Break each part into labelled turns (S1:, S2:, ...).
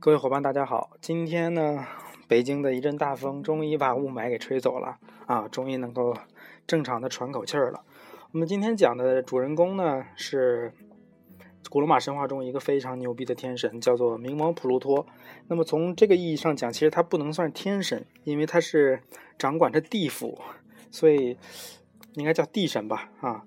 S1: 各位伙伴，大家好！今天呢，北京的一阵大风终于把雾霾给吹走了啊，终于能够正常的喘口气儿了。我们今天讲的主人公呢，是古罗马神话中一个非常牛逼的天神，叫做冥王普鲁托。那么从这个意义上讲，其实他不能算天神，因为他是掌管着地府，所以应该叫地神吧？啊，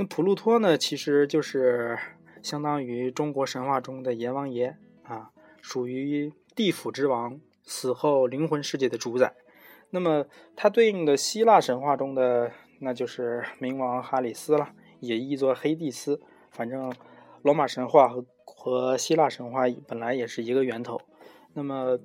S1: 那普鲁托呢，其实就是相当于中国神话中的阎王爷啊。属于地府之王，死后灵魂世界的主宰。那么，它对应的希腊神话中的，那就是冥王哈里斯了，也译作黑帝斯。反正，罗马神话和和希腊神话本来也是一个源头。那么，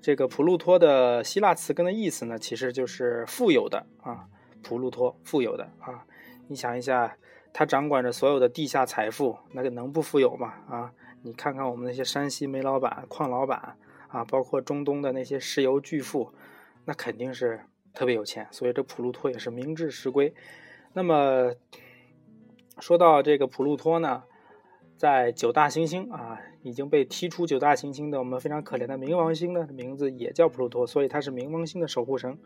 S1: 这个普鲁托的希腊词根的意思呢，其实就是富有的啊，普鲁托富有的啊。你想一下，他掌管着所有的地下财富，那个能不富有吗？啊？你看看我们那些山西煤老板、矿老板啊，包括中东的那些石油巨富，那肯定是特别有钱。所以这普鲁托也是名至实归。那么说到这个普鲁托呢，在九大行星啊已经被踢出九大行星的我们非常可怜的冥王星呢，名字也叫普鲁托，所以他是冥王星的守护神，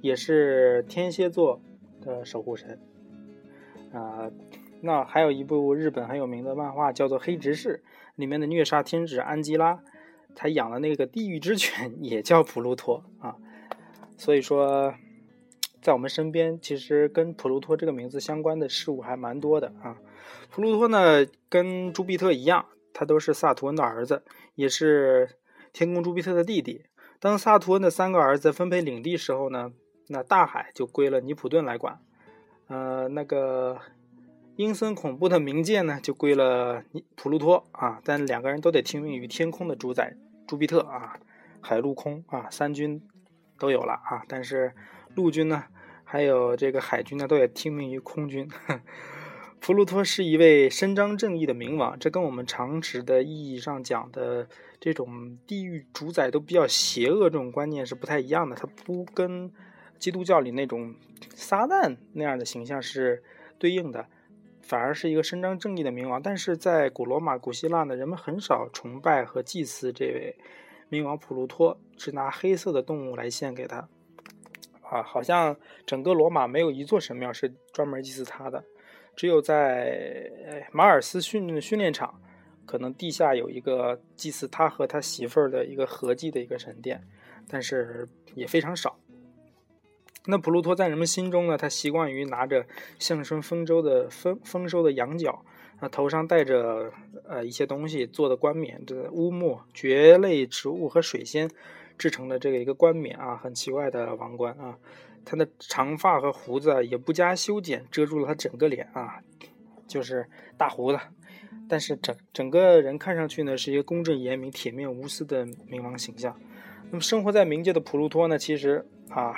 S1: 也是天蝎座的守护神啊。那还有一部日本很有名的漫画叫做《黑执事》，里面的虐杀天使安吉拉，他养的那个地狱之犬 也叫普鲁托啊。所以说，在我们身边，其实跟普鲁托这个名字相关的事物还蛮多的啊。普鲁托呢，跟朱庇特一样，他都是萨图恩的儿子，也是天宫朱庇特的弟弟。当萨图恩的三个儿子分配领地时候呢，那大海就归了尼普顿来管，呃，那个。阴森恐怖的冥界呢，就归了普鲁托啊，但两个人都得听命于天空的主宰朱庇特啊，海陆空啊三军都有了啊，但是陆军呢，还有这个海军呢，都得听命于空军。普鲁托是一位伸张正义的冥王，这跟我们常识的意义上讲的这种地狱主宰都比较邪恶这种观念是不太一样的，他不跟基督教里那种撒旦那样的形象是对应的。反而是一个伸张正义的冥王，但是在古罗马、古希腊呢，人们很少崇拜和祭祀这位冥王普鲁托，只拿黑色的动物来献给他。啊，好像整个罗马没有一座神庙是专门祭祀他的，只有在马尔斯训训练场，可能地下有一个祭祀他和他媳妇儿的一个合祭的一个神殿，但是也非常少。那普鲁托在人们心中呢？他习惯于拿着象征丰收的丰丰收的羊角，啊，头上戴着呃一些东西做的冠冕，这乌木、蕨类植物和水仙制成的这个一个冠冕啊，很奇怪的王冠啊。他的长发和胡子也不加修剪，遮住了他整个脸啊，就是大胡子。但是整整个人看上去呢，是一个公正严明、铁面无私的冥王形象。那么生活在冥界的普鲁托呢，其实啊。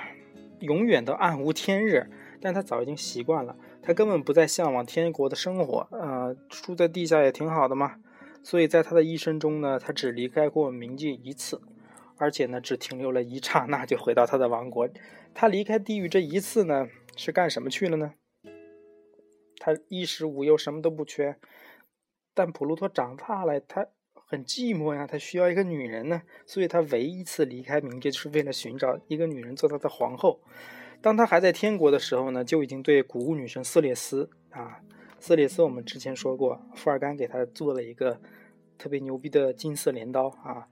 S1: 永远都暗无天日，但他早已经习惯了，他根本不再向往天国的生活，呃，住在地下也挺好的嘛。所以在他的一生中呢，他只离开过冥界一次，而且呢，只停留了一刹那就回到他的王国。他离开地狱这一次呢，是干什么去了呢？他衣食无忧，什么都不缺，但普鲁托长大了，他。很寂寞呀，他需要一个女人呢，所以他唯一一次离开冥界，就是为了寻找一个女人做他的皇后。当他还在天国的时候呢，就已经对谷物女神色列斯啊，色列斯我们之前说过，富尔干给他做了一个特别牛逼的金色镰刀啊，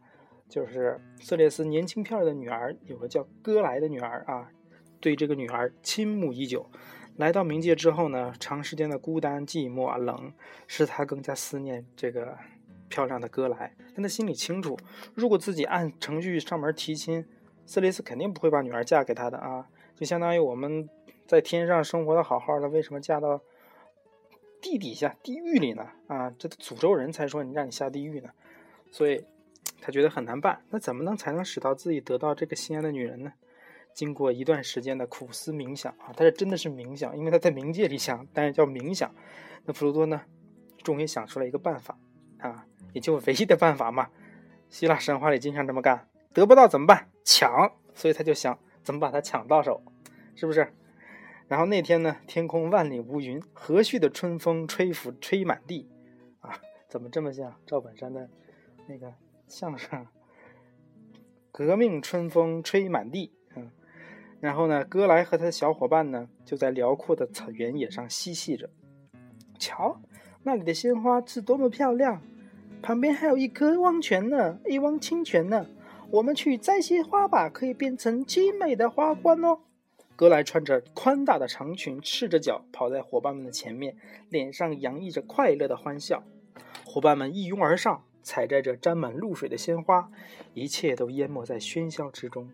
S1: 就是色列斯年轻漂亮的女儿，有个叫戈莱的女儿啊，对这个女儿倾慕已久。来到冥界之后呢，长时间的孤单、寂寞、冷，使他更加思念这个。漂亮的歌来，但他心里清楚，如果自己按程序上门提亲，色雷斯肯定不会把女儿嫁给他的啊！就相当于我们在天上生活的好好的，为什么嫁到地底下地狱里呢？啊，这诅咒人才说你让你下地狱呢，所以他觉得很难办。那怎么能才能使到自己得到这个心爱的女人呢？经过一段时间的苦思冥想啊，他这真的是冥想，因为他在冥界里想，但是叫冥想。那普鲁多呢，终于想出了一个办法！也就唯一的办法嘛，希腊神话里经常这么干，得不到怎么办？抢，所以他就想怎么把它抢到手，是不是？然后那天呢，天空万里无云，和煦的春风吹拂吹满地，啊，怎么这么像赵本山的那个相声？革命春风吹满地，嗯，然后呢，哥来和他的小伙伴呢，就在辽阔的草原野上嬉戏着。瞧，那里的鲜花是多么漂亮！旁边还有一颗汪泉呢，一汪清泉呢。我们去摘些花吧，可以变成精美的花冠哦。格莱穿着宽大的长裙，赤着脚跑在伙伴们的前面，脸上洋溢着快乐的欢笑。伙伴们一拥而上，采摘着沾满露水的鲜花，一切都淹没在喧嚣之中。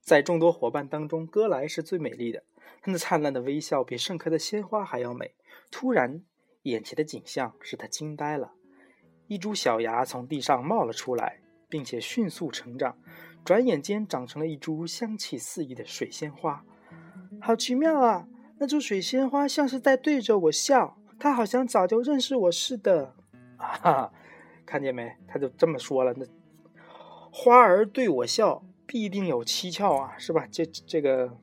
S1: 在众多伙伴当中，格莱是最美丽的，她那灿烂的微笑比盛开的鲜花还要美。突然，眼前的景象使他惊呆了：一株小芽从地上冒了出来，并且迅速成长。转眼间长成了一株香气四溢的水仙花，好奇妙啊！那株水仙花像是在对着我笑，它好像早就认识我似的。啊，看见没？他就这么说了。那花儿对我笑，必定有蹊跷啊，是吧？这这个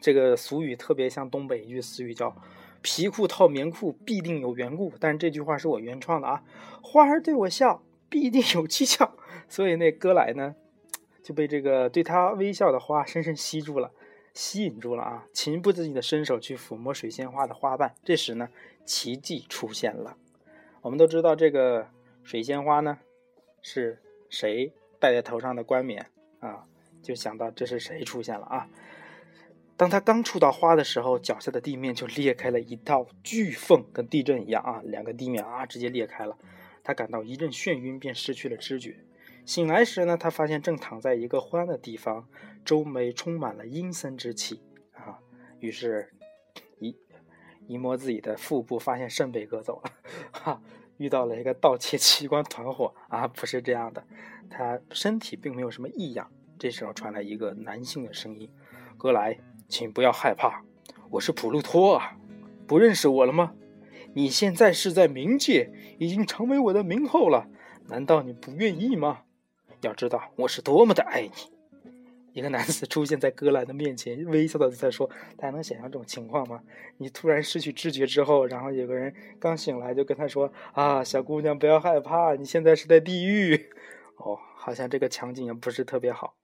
S1: 这个俗语特别像东北一句俗语，叫“皮裤套棉裤，必定有缘故”。但这句话是我原创的啊。花儿对我笑，必定有蹊跷。所以那哥来呢，就被这个对他微笑的花深深吸住了，吸引住了啊！情不自禁的伸手去抚摸水仙花的花瓣。这时呢，奇迹出现了。我们都知道这个水仙花呢，是谁戴在头上的冠冕啊？就想到这是谁出现了啊？当他刚触到花的时候，脚下的地面就裂开了一道巨缝，跟地震一样啊！两个地面啊，直接裂开了。他感到一阵眩晕，便失去了知觉。醒来时呢，他发现正躺在一个昏暗的地方，周围充满了阴森之气啊。于是，一一摸自己的腹部，发现肾被割走了，哈，遇到了一个盗窃器官团伙啊！不是这样的，他身体并没有什么异样。这时候传来一个男性的声音：“格莱，请不要害怕，我是普鲁托啊，不认识我了吗？你现在是在冥界，已经成为我的冥后了，难道你不愿意吗？”要知道我是多么的爱你！一个男子出现在戈兰的面前，微笑的在说：“大家能想象这种情况吗？你突然失去知觉之后，然后有个人刚醒来就跟他说：‘啊，小姑娘不要害怕，你现在是在地狱。’哦，好像这个场景也不是特别好。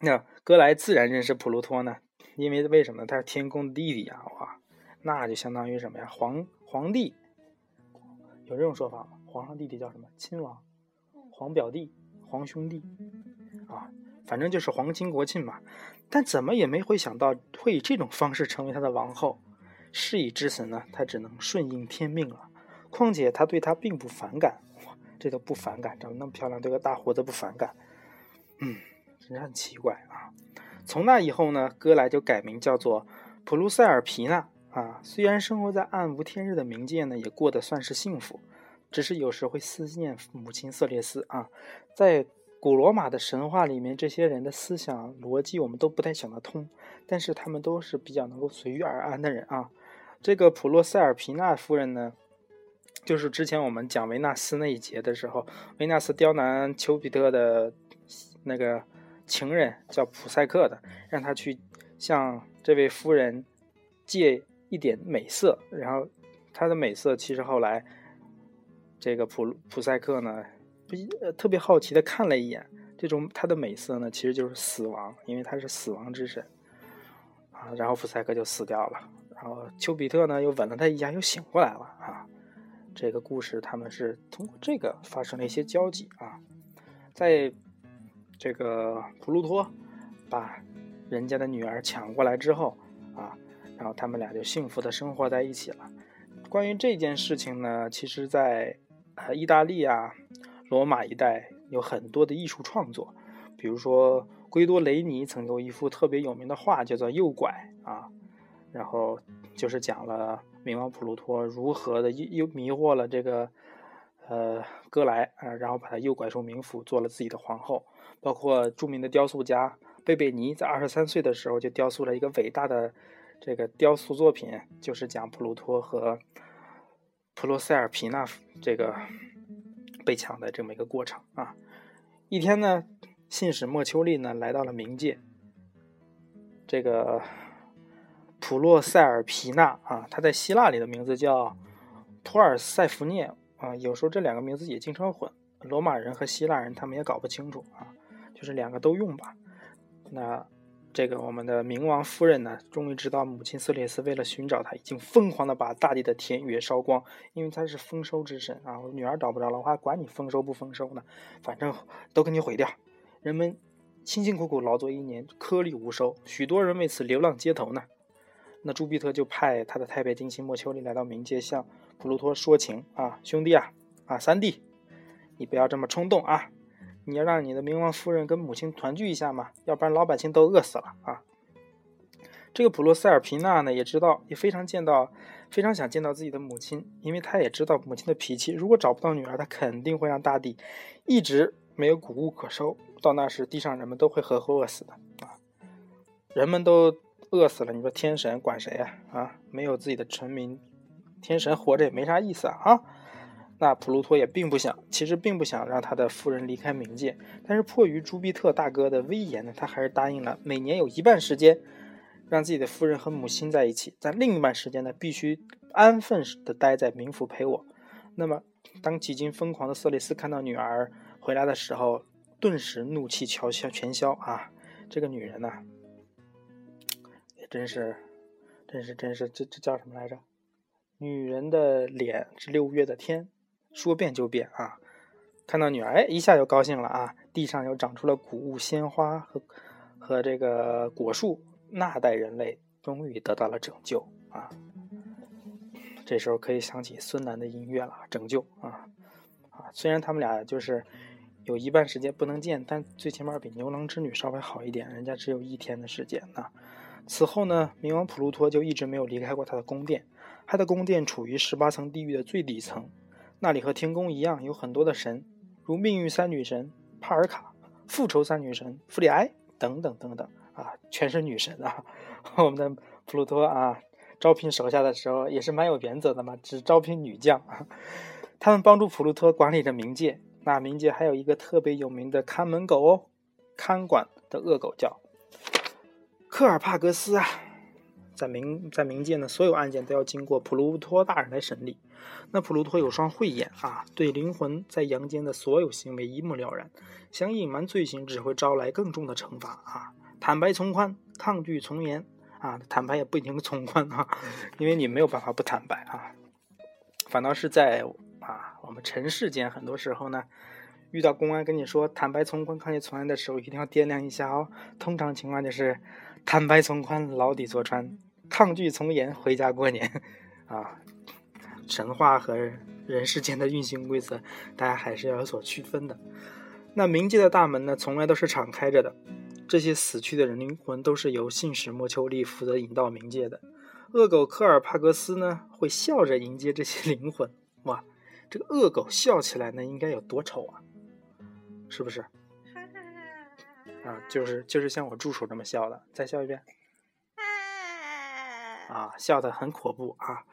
S1: 那格莱自然认识普鲁托呢，因为为什么？他是天宫的弟弟啊！哇，那就相当于什么呀？皇皇帝有这种说法吗？皇上弟弟叫什么？亲王，皇表弟。”皇兄弟，啊，反正就是皇亲国戚嘛。但怎么也没会想到会以这种方式成为他的王后。事已至此呢，他只能顺应天命了。况且他对他并不反感，哇这都不反感，长得那么漂亮，对个大胡子不反感。嗯，真是很奇怪啊。从那以后呢，哥莱就改名叫做普鲁塞尔皮纳啊。虽然生活在暗无天日的冥界呢，也过得算是幸福。只是有时会思念母亲瑟列斯啊，在古罗马的神话里面，这些人的思想逻辑我们都不太想得通，但是他们都是比较能够随遇而安的人啊。这个普洛塞尔皮纳夫人呢，就是之前我们讲维纳斯那一节的时候，维纳斯刁难丘比特的那个情人叫普赛克的，让他去向这位夫人借一点美色，然后他的美色其实后来。这个普普赛克呢，不特别好奇的看了一眼，这种他的美色呢，其实就是死亡，因为他是死亡之神啊。然后普赛克就死掉了，然后丘比特呢又吻了他一下，又醒过来了啊。这个故事他们是通过这个发生了一些交集啊。在这个普鲁托把人家的女儿抢过来之后啊，然后他们俩就幸福的生活在一起了。关于这件事情呢，其实，在呃，意大利啊，罗马一带有很多的艺术创作，比如说圭多雷尼曾有一幅特别有名的画，叫做《诱拐》啊，然后就是讲了冥王普鲁托如何的诱迷惑了这个呃哥莱啊，然后把他诱拐出冥府，做了自己的皇后。包括著名的雕塑家贝贝尼在二十三岁的时候就雕塑了一个伟大的这个雕塑作品，就是讲普鲁托和。普罗塞尔皮纳这个被抢的这么一个过程啊，一天呢，信使莫丘利呢来到了冥界，这个普洛塞尔皮纳啊，他在希腊里的名字叫托尔塞福涅啊，有时候这两个名字也经常混，罗马人和希腊人他们也搞不清楚啊，就是两个都用吧。那这个我们的冥王夫人呢，终于知道母亲色列斯为了寻找他，已经疯狂的把大地的田野烧光，因为他是丰收之神啊。我女儿找不着了，我还管你丰收不丰收呢，反正都给你毁掉。人们辛辛苦苦劳作一年，颗粒无收，许多人为此流浪街头呢。那朱庇特就派他的太白金星莫丘利来到冥界，向普鲁托说情啊，兄弟啊，啊三弟，你不要这么冲动啊，你要让你的冥王夫人跟母亲团聚一下嘛，要不然老百姓都饿死了啊。这个普洛塞尔皮娜呢，也知道，也非常见到，非常想见到自己的母亲，因为他也知道母亲的脾气，如果找不到女儿，他肯定会让大地一直没有谷物可收，到那时地上人们都会活活饿死的啊，人们都。饿死了，你说天神管谁呀？啊，没有自己的臣民，天神活着也没啥意思啊！啊，那普鲁托也并不想，其实并不想让他的夫人离开冥界，但是迫于朱庇特大哥的威严呢，他还是答应了，每年有一半时间让自己的夫人和母亲在一起，但另一半时间呢，必须安分的待在冥府陪我。那么，当几经疯狂的瑟雷斯看到女儿回来的时候，顿时怒气全消，全消啊！这个女人呢？真是，真是，真是，这这叫什么来着？女人的脸是六月的天，说变就变啊！看到女儿，哎，一下就高兴了啊！地上又长出了谷物、鲜花和和这个果树，那代人类终于得到了拯救啊！这时候可以想起孙楠的音乐了，《拯救》啊啊！虽然他们俩就是有一半时间不能见，但最起码比牛郎织女稍微好一点，人家只有一天的时间呢。此后呢，冥王普鲁托就一直没有离开过他的宫殿。他的宫殿处于十八层地狱的最底层，那里和天宫一样，有很多的神，如命运三女神帕尔卡、复仇三女神弗里埃等等等等啊，全是女神啊。我们的普鲁托啊，招聘手下的时候也是蛮有原则的嘛，只招聘女将。他们帮助普鲁托管理着冥界。那冥界还有一个特别有名的看门狗哦，看管的恶狗叫。科尔帕格斯啊，在冥在冥界呢，所有案件都要经过普鲁托大人来审理。那普鲁托有双慧眼啊，对灵魂在阳间的所有行为一目了然。想隐瞒罪行，只会招来更重的惩罚啊！坦白从宽，抗拒从严啊！坦白也不一定从宽啊，因为你没有办法不坦白啊。反倒是在啊，我们尘世间，很多时候呢。遇到公安跟你说坦白从宽，抗拒从严的时候，一定要掂量一下哦。通常情况就是坦白从宽，牢底坐穿；抗拒从严，回家过年。啊，神话和人世间的运行规则，大家还是要有所区分的。那冥界的大门呢，从来都是敞开着的。这些死去的人灵魂都是由信使莫丘利负责引到冥界的。恶狗科尔帕格斯呢，会笑着迎接这些灵魂。哇，这个恶狗笑起来呢，应该有多丑啊！是不是？啊，就是就是像我助手这么笑的，再笑一遍。啊，笑得很恐怖啊！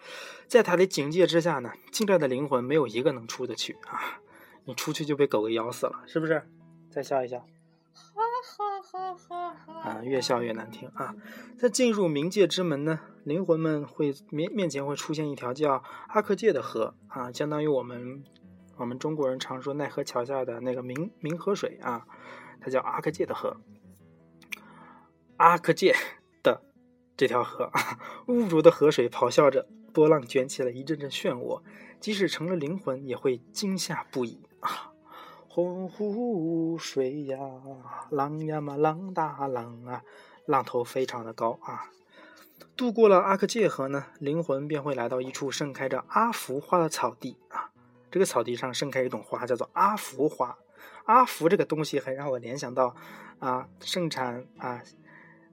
S1: 在他的警戒之下呢，进来的灵魂没有一个能出得去啊！你出去就被狗给咬死了，是不是？再笑一笑。哈哈哈哈哈！啊，越笑越难听啊！在进入冥界之门呢，灵魂们会面面前会出现一条叫阿克界的河啊，相当于我们。我们中国人常说奈何桥下的那个冥冥河水啊，它叫阿克界的河。阿克界这条河，污浊的河水咆哮着，波浪卷起了一阵阵漩涡，即使成了灵魂，也会惊吓不已啊！洪湖水呀，浪呀嘛浪大浪啊，浪头非常的高啊。渡过了阿克界河呢，灵魂便会来到一处盛开着阿福花的草地啊。这个草地上盛开一种花，叫做阿福花。阿福这个东西还让我联想到，啊，盛产啊，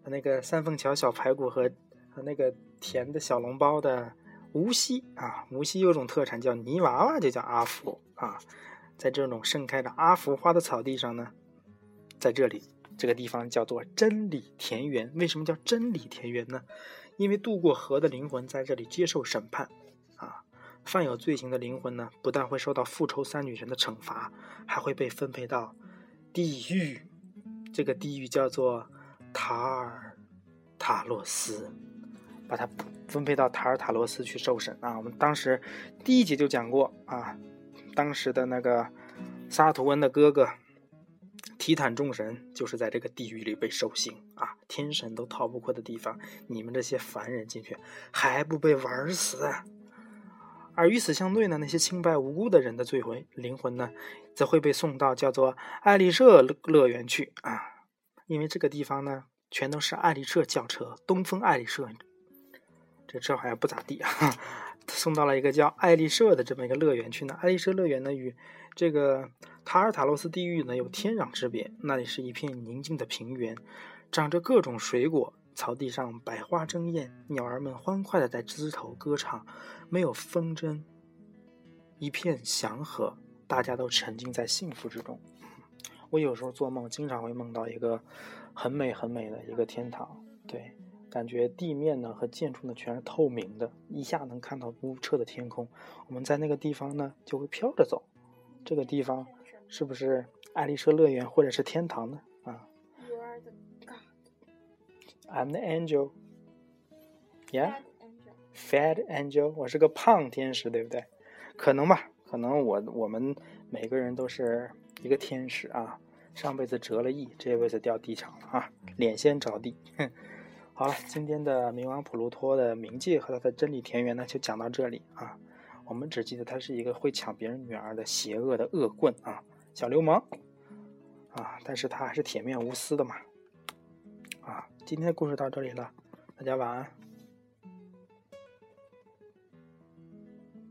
S1: 那个三凤桥小排骨和和那个甜的小笼包的无锡啊，无锡有种特产叫泥娃娃，就叫阿福啊。在这种盛开的阿福花的草地上呢，在这里这个地方叫做真理田园。为什么叫真理田园呢？因为渡过河的灵魂在这里接受审判啊。犯有罪行的灵魂呢，不但会受到复仇三女神的惩罚，还会被分配到地狱。这个地狱叫做塔尔塔洛斯，把他分配到塔尔塔罗斯去受审啊。我们当时第一集就讲过啊，当时的那个萨图恩的哥哥提坦众神就是在这个地狱里被受刑啊，天神都逃不过的地方，你们这些凡人进去还不被玩死？而与此相对呢，那些清白无辜的人的罪魂灵魂呢，则会被送到叫做爱丽舍乐园去啊，因为这个地方呢，全都是爱丽舍轿车，东风爱丽舍，这车好像不咋地啊，送到了一个叫爱丽舍的这么一个乐园去呢。爱丽舍乐园呢，与这个塔尔塔洛斯地狱呢有天壤之别，那里是一片宁静的平原，长着各种水果。草地上百花争艳，鸟儿们欢快的在枝头歌唱，没有风筝，一片祥和，大家都沉浸在幸福之中。我有时候做梦，经常会梦到一个很美很美的一个天堂，对，感觉地面呢和建筑呢全是透明的，一下能看到无澈的天空。我们在那个地方呢就会飘着走，这个地方是不是爱丽舍乐园或者是天堂呢啊？I'm the angel. Yeah, fat angel. 我是个胖天使，对不对？可能吧，可能我我们每个人都是一个天使啊。上辈子折了翼，这辈子掉地上了啊，脸先着地。好了，今天的冥王普鲁托的冥界和他的真理田园呢，就讲到这里啊。我们只记得他是一个会抢别人女儿的邪恶的恶棍啊，小流氓啊，但是他还是铁面无私的嘛。啊，今天的故事到这里了，大家晚安。